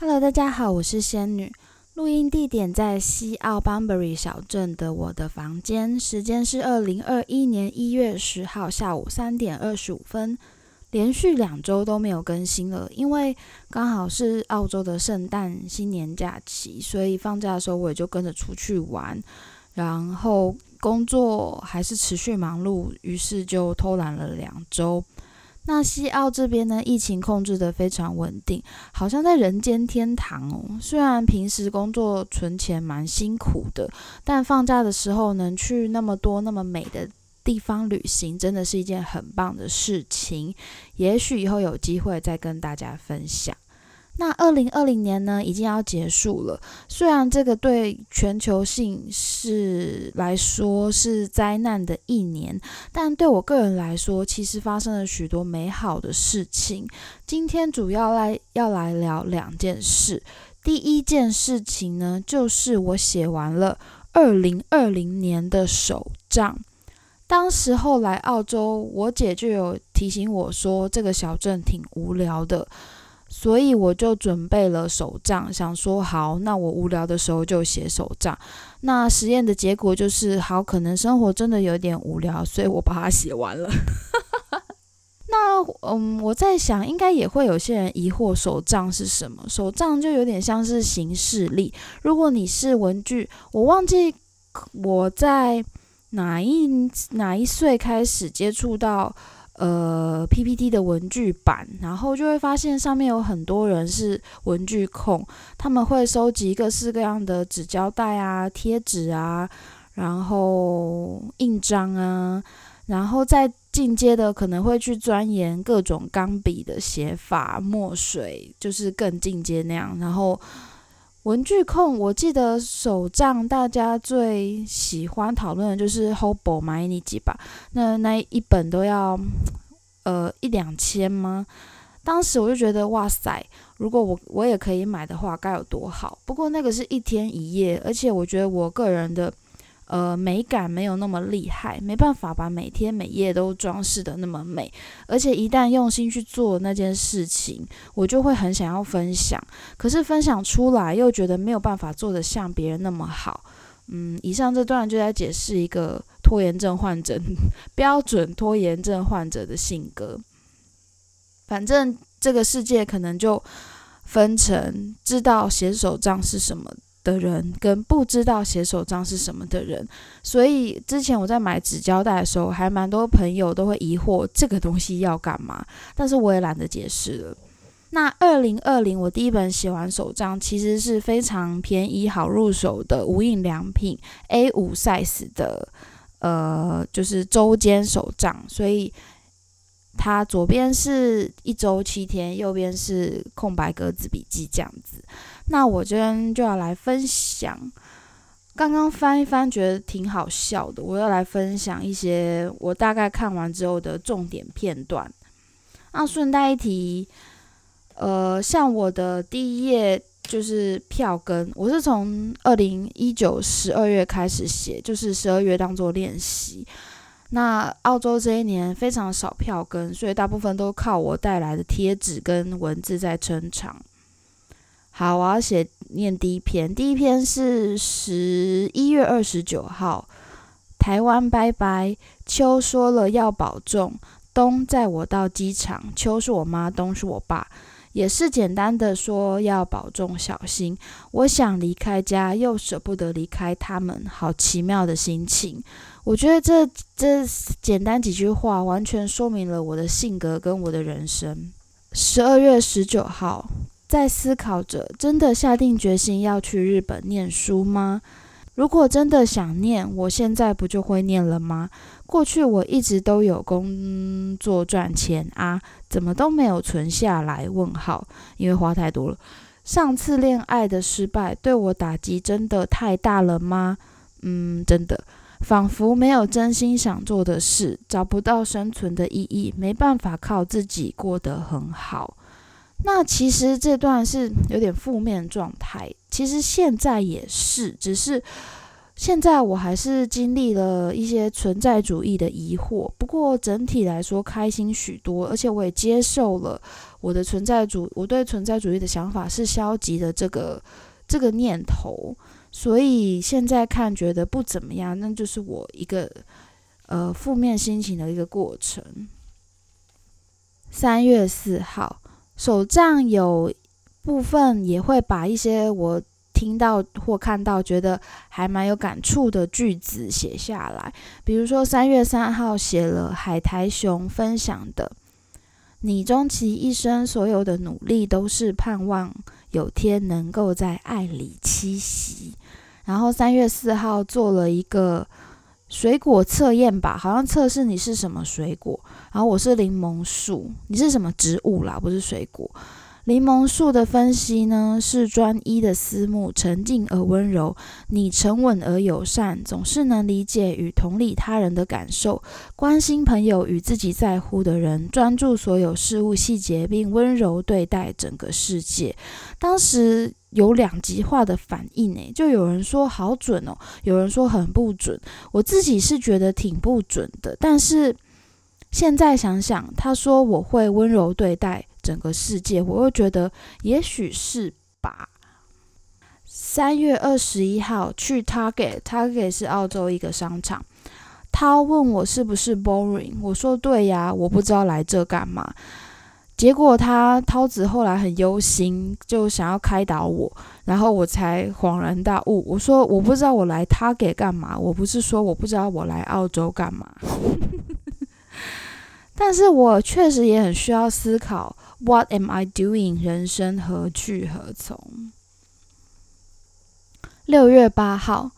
Hello，大家好，我是仙女。录音地点在西澳 Bunbury 小镇的我的房间，时间是二零二一年一月十号下午三点二十五分。连续两周都没有更新了，因为刚好是澳洲的圣诞新年假期，所以放假的时候我也就跟着出去玩，然后工作还是持续忙碌，于是就偷懒了两周。那西澳这边呢，疫情控制的非常稳定，好像在人间天堂哦。虽然平时工作存钱蛮辛苦的，但放假的时候能去那么多那么美的地方旅行，真的是一件很棒的事情。也许以后有机会再跟大家分享。那二零二零年呢，已经要结束了。虽然这个对全球性是来说是灾难的一年，但对我个人来说，其实发生了许多美好的事情。今天主要来要来聊两件事。第一件事情呢，就是我写完了二零二零年的手账。当时候来澳洲，我姐就有提醒我说，这个小镇挺无聊的。所以我就准备了手账，想说好，那我无聊的时候就写手账。那实验的结果就是，好，可能生活真的有点无聊，所以我把它写完了。那嗯，我在想，应该也会有些人疑惑手账是什么？手账就有点像是行事历。如果你是文具，我忘记我在哪一哪一岁开始接触到。呃，PPT 的文具版，然后就会发现上面有很多人是文具控，他们会收集各式各样的纸胶带啊、贴纸啊，然后印章啊，然后再进阶的可能会去钻研各种钢笔的写法、墨水，就是更进阶那样，然后。文具控，我记得手账大家最喜欢讨论的就是 Hobo 买你几本，那那一本都要呃一两千吗？当时我就觉得哇塞，如果我我也可以买的话，该有多好。不过那个是一天一夜，而且我觉得我个人的。呃，美感没有那么厉害，没办法把每天每夜都装饰的那么美。而且一旦用心去做那件事情，我就会很想要分享。可是分享出来又觉得没有办法做得像别人那么好。嗯，以上这段就在解释一个拖延症患者，标准拖延症患者的性格。反正这个世界可能就分成知道写手账是什么。的人跟不知道写手账是什么的人，所以之前我在买纸胶带的时候，还蛮多朋友都会疑惑这个东西要干嘛，但是我也懒得解释了。那二零二零我第一本写完手账，其实是非常便宜好入手的无印良品 A 五 size 的，呃，就是周间手账，所以它左边是一周七天，右边是空白格子笔记这样子。那我今天就要来分享，刚刚翻一翻，觉得挺好笑的。我要来分享一些我大概看完之后的重点片段。那顺带一提，呃，像我的第一页就是票根，我是从二零一九十二月开始写，就是十二月当做练习。那澳洲这一年非常少票根，所以大部分都靠我带来的贴纸跟文字在撑场。好，我要写念第一篇。第一篇是十一月二十九号，台湾拜拜。秋说了要保重，冬载我到机场。秋是我妈，冬是我爸，也是简单的说要保重小心。我想离开家，又舍不得离开他们，好奇妙的心情。我觉得这这简单几句话，完全说明了我的性格跟我的人生。十二月十九号。在思考着，真的下定决心要去日本念书吗？如果真的想念，我现在不就会念了吗？过去我一直都有工作赚钱啊，怎么都没有存下来？问号，因为花太多了。上次恋爱的失败对我打击真的太大了吗？嗯，真的，仿佛没有真心想做的事，找不到生存的意义，没办法靠自己过得很好。那其实这段是有点负面状态，其实现在也是，只是现在我还是经历了一些存在主义的疑惑，不过整体来说开心许多，而且我也接受了我的存在主，我对存在主义的想法是消极的这个这个念头，所以现在看觉得不怎么样，那就是我一个呃负面心情的一个过程。三月四号，手账有部分也会把一些我。听到或看到觉得还蛮有感触的句子写下来，比如说三月三号写了海苔熊分享的：“你终其一生所有的努力都是盼望有天能够在爱里栖息。”然后三月四号做了一个水果测验吧，好像测试你是什么水果。然后我是柠檬树，你是什么植物啦？不是水果。柠檬树的分析呢，是专一的思慕，沉静而温柔。你沉稳而友善，总是能理解与同理他人的感受，关心朋友与自己在乎的人，专注所有事物细节，并温柔对待整个世界。当时有两极化的反应，诶，就有人说好准哦，有人说很不准。我自己是觉得挺不准的，但是现在想想，他说我会温柔对待。整个世界，我又觉得也许是吧。三月二十一号去 Target，Target 是澳洲一个商场。他问我是不是 boring，我说对呀，我不知道来这干嘛。结果他涛子后来很忧心，就想要开导我，然后我才恍然大悟。我说我不知道我来 Target 干嘛，我不是说我不知道我来澳洲干嘛。但是我确实也很需要思考。What am I doing？人生何去何从？六月八号，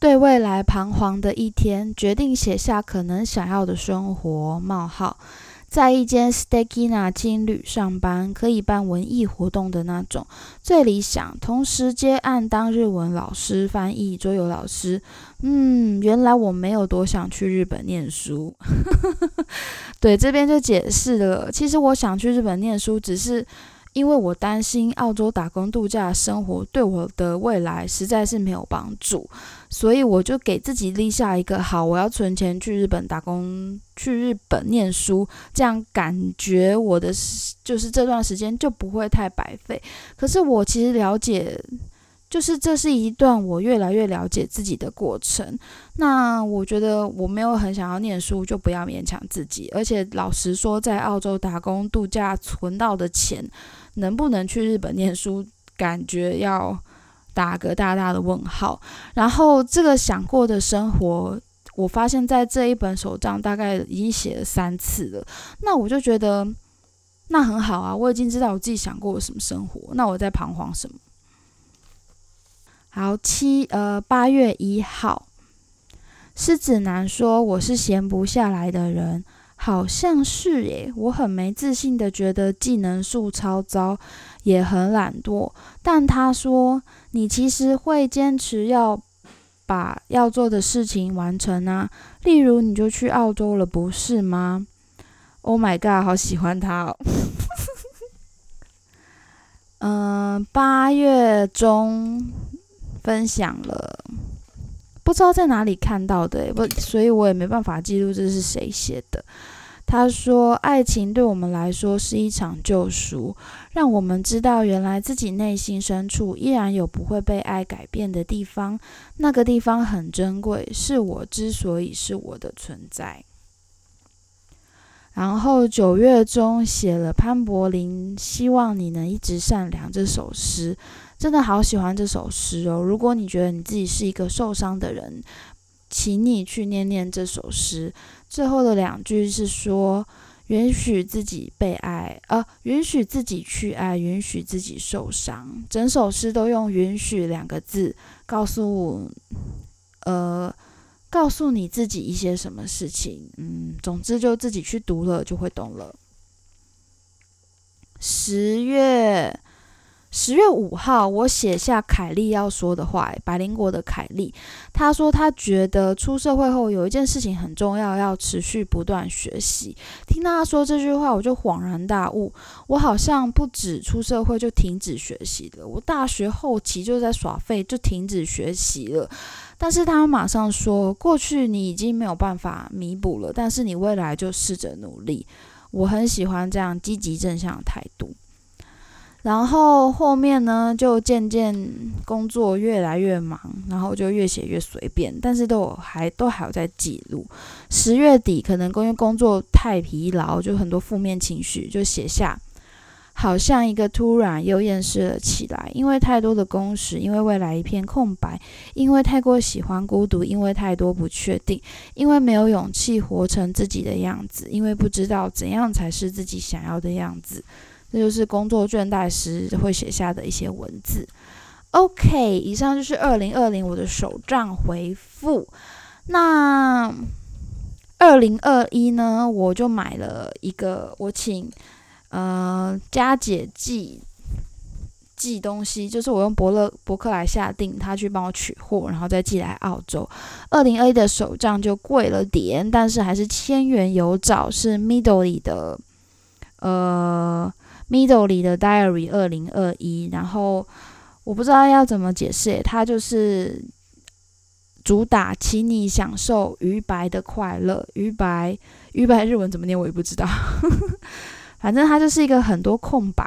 对未来彷徨的一天，决定写下可能想要的生活。冒号。在一间 Stekina 青旅上班，可以办文艺活动的那种，最理想。同时接案当日文老师、翻译、桌游老师。嗯，原来我没有多想去日本念书。对，这边就解释了，其实我想去日本念书，只是。因为我担心澳洲打工度假生活对我的未来实在是没有帮助，所以我就给自己立下一个好，我要存钱去日本打工，去日本念书，这样感觉我的就是这段时间就不会太白费。可是我其实了解。就是这是一段我越来越了解自己的过程。那我觉得我没有很想要念书，就不要勉强自己。而且老实说，在澳洲打工度假存到的钱，能不能去日本念书，感觉要打个大大的问号。然后这个想过的生活，我发现在这一本手账大概已经写了三次了。那我就觉得那很好啊，我已经知道我自己想过什么生活。那我在彷徨什么？好，七呃八月一号，狮子男说我是闲不下来的人，好像是耶。我很没自信的觉得技能数超糟，也很懒惰。但他说你其实会坚持要把要做的事情完成啊，例如你就去澳洲了，不是吗？Oh my god，好喜欢他哦。嗯，八月中。分享了，不知道在哪里看到的，不，所以我也没办法记录这是谁写的。他说：“爱情对我们来说是一场救赎，让我们知道原来自己内心深处依然有不会被爱改变的地方，那个地方很珍贵，是我之所以是我的存在。”然后九月中写了潘柏林《希望你能一直善良》这首诗。真的好喜欢这首诗哦！如果你觉得你自己是一个受伤的人，请你去念念这首诗。最后的两句是说：允许自己被爱，呃，允许自己去爱，允许自己受伤。整首诗都用“允许”两个字，告诉，呃，告诉你自己一些什么事情。嗯，总之就自己去读了就会懂了。十月。十月五号，我写下凯莉要说的话，百灵国的凯莉，她说她觉得出社会后有一件事情很重要，要持续不断学习。听到她说这句话，我就恍然大悟，我好像不止出社会就停止学习了，我大学后期就在耍废，就停止学习了。但是她马上说，过去你已经没有办法弥补了，但是你未来就试着努力。我很喜欢这样积极正向的态度。然后后面呢，就渐渐工作越来越忙，然后就越写越随便，但是都还都还有在记录。十月底可能因为工作太疲劳，就很多负面情绪，就写下，好像一个突然又厌世了起来，因为太多的工时，因为未来一片空白，因为太过喜欢孤独，因为太多不确定，因为没有勇气活成自己的样子，因为不知道怎样才是自己想要的样子。这就是工作倦怠时会写下的一些文字。OK，以上就是二零二零我的手账回复。那二零二一呢，我就买了一个，我请呃佳姐寄寄东西，就是我用伯乐博客来下定，他去帮我取货，然后再寄来澳洲。二零二一的手账就贵了点，但是还是千元有找，是 Middle 里的呃。Middle 里的 Diary 二零二一，然后我不知道要怎么解释，它就是主打，请你享受鱼白的快乐。鱼白，鱼白日文怎么念我也不知道，反正它就是一个很多空白，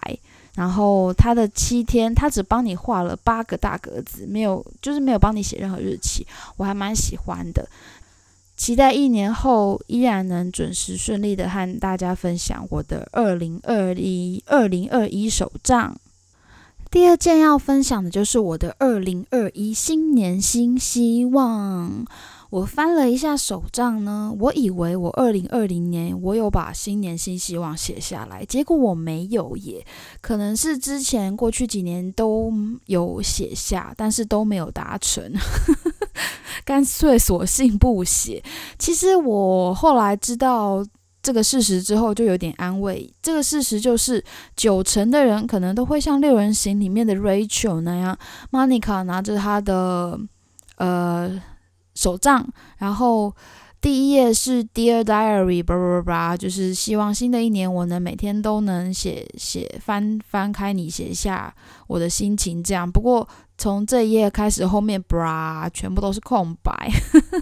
然后它的七天，它只帮你画了八个大格子，没有，就是没有帮你写任何日期，我还蛮喜欢的。期待一年后依然能准时顺利的和大家分享我的二零二一二零二一手账。第二件要分享的就是我的二零二一新年新希望。我翻了一下手账呢，我以为我二零二零年我有把新年新希望写下来，结果我没有耶。可能是之前过去几年都有写下，但是都没有达成，干脆索性不写。其实我后来知道这个事实之后，就有点安慰。这个事实就是，九成的人可能都会像六人行里面的 Rachel 那样，Monica 拿着她的呃。手账，然后第一页是 Dear Diary，叭叭叭叭，就是希望新的一年我能每天都能写写翻翻开你写下我的心情，这样。不过。从这一页开始，后面 bra 全部都是空白。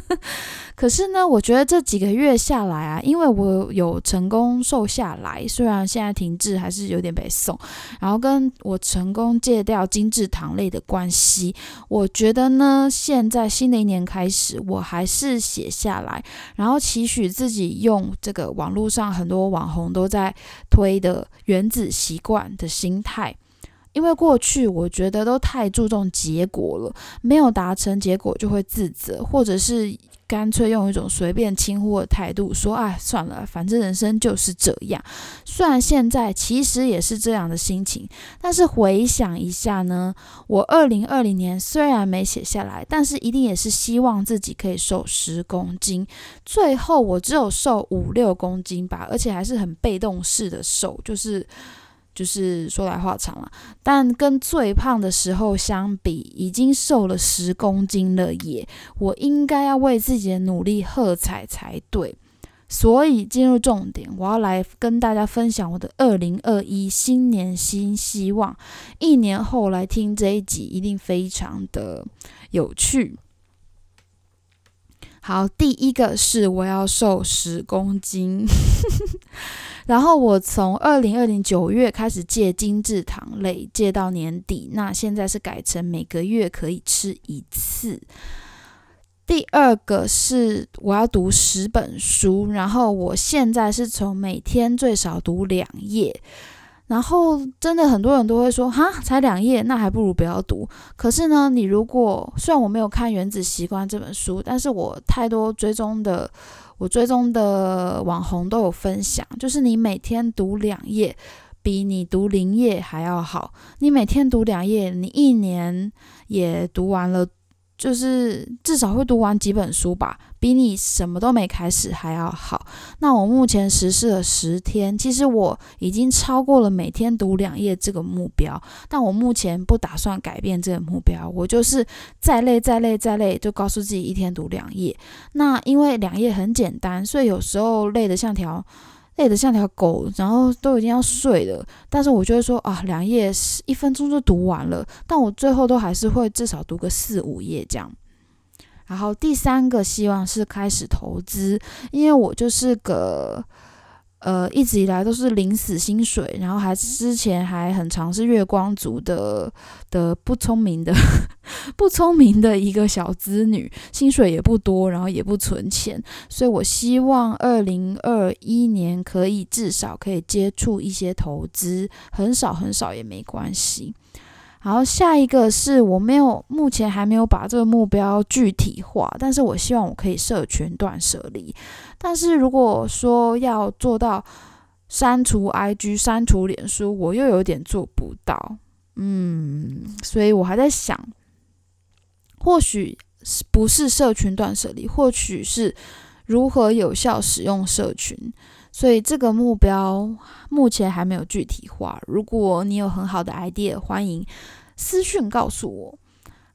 可是呢，我觉得这几个月下来啊，因为我有成功瘦下来，虽然现在停滞还是有点被送，然后跟我成功戒掉精致糖类的关系，我觉得呢，现在新的一年开始，我还是写下来，然后期许自己用这个网络上很多网红都在推的原子习惯的心态。因为过去我觉得都太注重结果了，没有达成结果就会自责，或者是干脆用一种随便轻忽的态度说：“哎，算了，反正人生就是这样。”虽然现在其实也是这样的心情，但是回想一下呢，我二零二零年虽然没写下来，但是一定也是希望自己可以瘦十公斤。最后我只有瘦五六公斤吧，而且还是很被动式的瘦，就是。就是说来话长了，但跟最胖的时候相比，已经瘦了十公斤了耶！我应该要为自己的努力喝彩才对。所以进入重点，我要来跟大家分享我的二零二一新年新希望。一年后来听这一集，一定非常的有趣。好，第一个是我要瘦十公斤。然后我从二零二零九月开始戒精制糖类，戒到年底。那现在是改成每个月可以吃一次。第二个是我要读十本书，然后我现在是从每天最少读两页。然后真的很多人都会说，哈，才两页，那还不如不要读。可是呢，你如果虽然我没有看《原子习惯》这本书，但是我太多追踪的。我追踪的网红都有分享，就是你每天读两页，比你读零页还要好。你每天读两页，你一年也读完了就是至少会读完几本书吧，比你什么都没开始还要好。那我目前实施了十天，其实我已经超过了每天读两页这个目标。但我目前不打算改变这个目标，我就是再累再累再累，就告诉自己一天读两页。那因为两页很简单，所以有时候累得像条。累得像条狗，然后都已经要睡了，但是我就会说啊，两页一分钟就读完了，但我最后都还是会至少读个四五页这样。然后第三个希望是开始投资，因为我就是个。呃，一直以来都是领死薪水，然后还之前还很尝试月光族的的不聪明的 不聪明的一个小资女，薪水也不多，然后也不存钱，所以我希望二零二一年可以至少可以接触一些投资，很少很少也没关系。然后下一个是我没有，目前还没有把这个目标具体化，但是我希望我可以社群断舍离。但是如果说要做到删除 IG、删除脸书，我又有点做不到。嗯，所以我还在想，或许不是社群断舍离，或许是如何有效使用社群。所以这个目标目前还没有具体化。如果你有很好的 idea，欢迎私讯告诉我。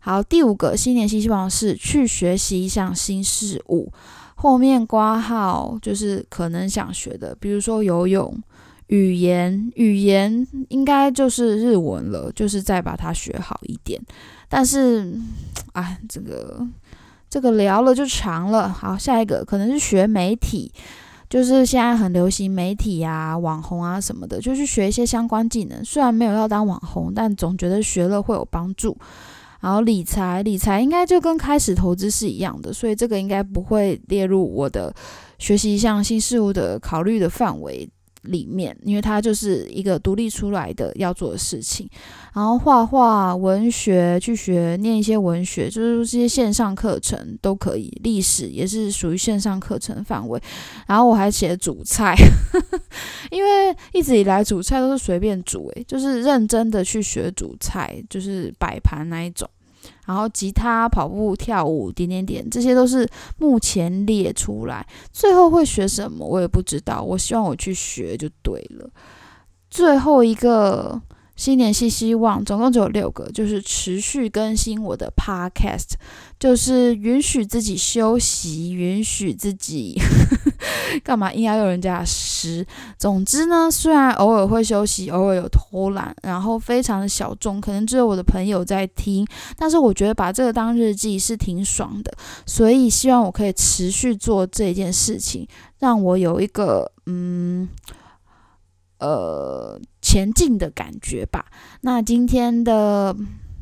好，第五个新年新希望是去学习一项新事物。后面挂号就是可能想学的，比如说游泳、语言，语言应该就是日文了，就是再把它学好一点。但是，哎，这个这个聊了就长了。好，下一个可能是学媒体。就是现在很流行媒体啊、网红啊什么的，就去学一些相关技能。虽然没有要当网红，但总觉得学了会有帮助。然后理财，理财应该就跟开始投资是一样的，所以这个应该不会列入我的学习一项新事物的考虑的范围。里面，因为它就是一个独立出来的要做的事情。然后画画、文学，去学念一些文学，就是这些线上课程都可以。历史也是属于线上课程范围。然后我还写煮菜，因为一直以来煮菜都是随便煮，诶，就是认真的去学煮菜，就是摆盘那一种。然后吉他、跑步、跳舞，点点点，这些都是目前列出来。最后会学什么，我也不知道。我希望我去学就对了。最后一个。新年新希望，总共只有六个，就是持续更新我的 podcast，就是允许自己休息，允许自己 干嘛硬要用人家的诗。总之呢，虽然偶尔会休息，偶尔有偷懒，然后非常的小众，可能只有我的朋友在听，但是我觉得把这个当日记是挺爽的，所以希望我可以持续做这件事情，让我有一个嗯。呃，前进的感觉吧。那今天的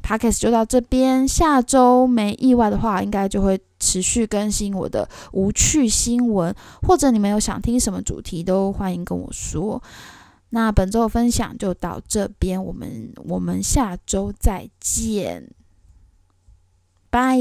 podcast 就到这边，下周没意外的话，应该就会持续更新我的无趣新闻，或者你们有想听什么主题，都欢迎跟我说。那本周的分享就到这边，我们我们下周再见，拜。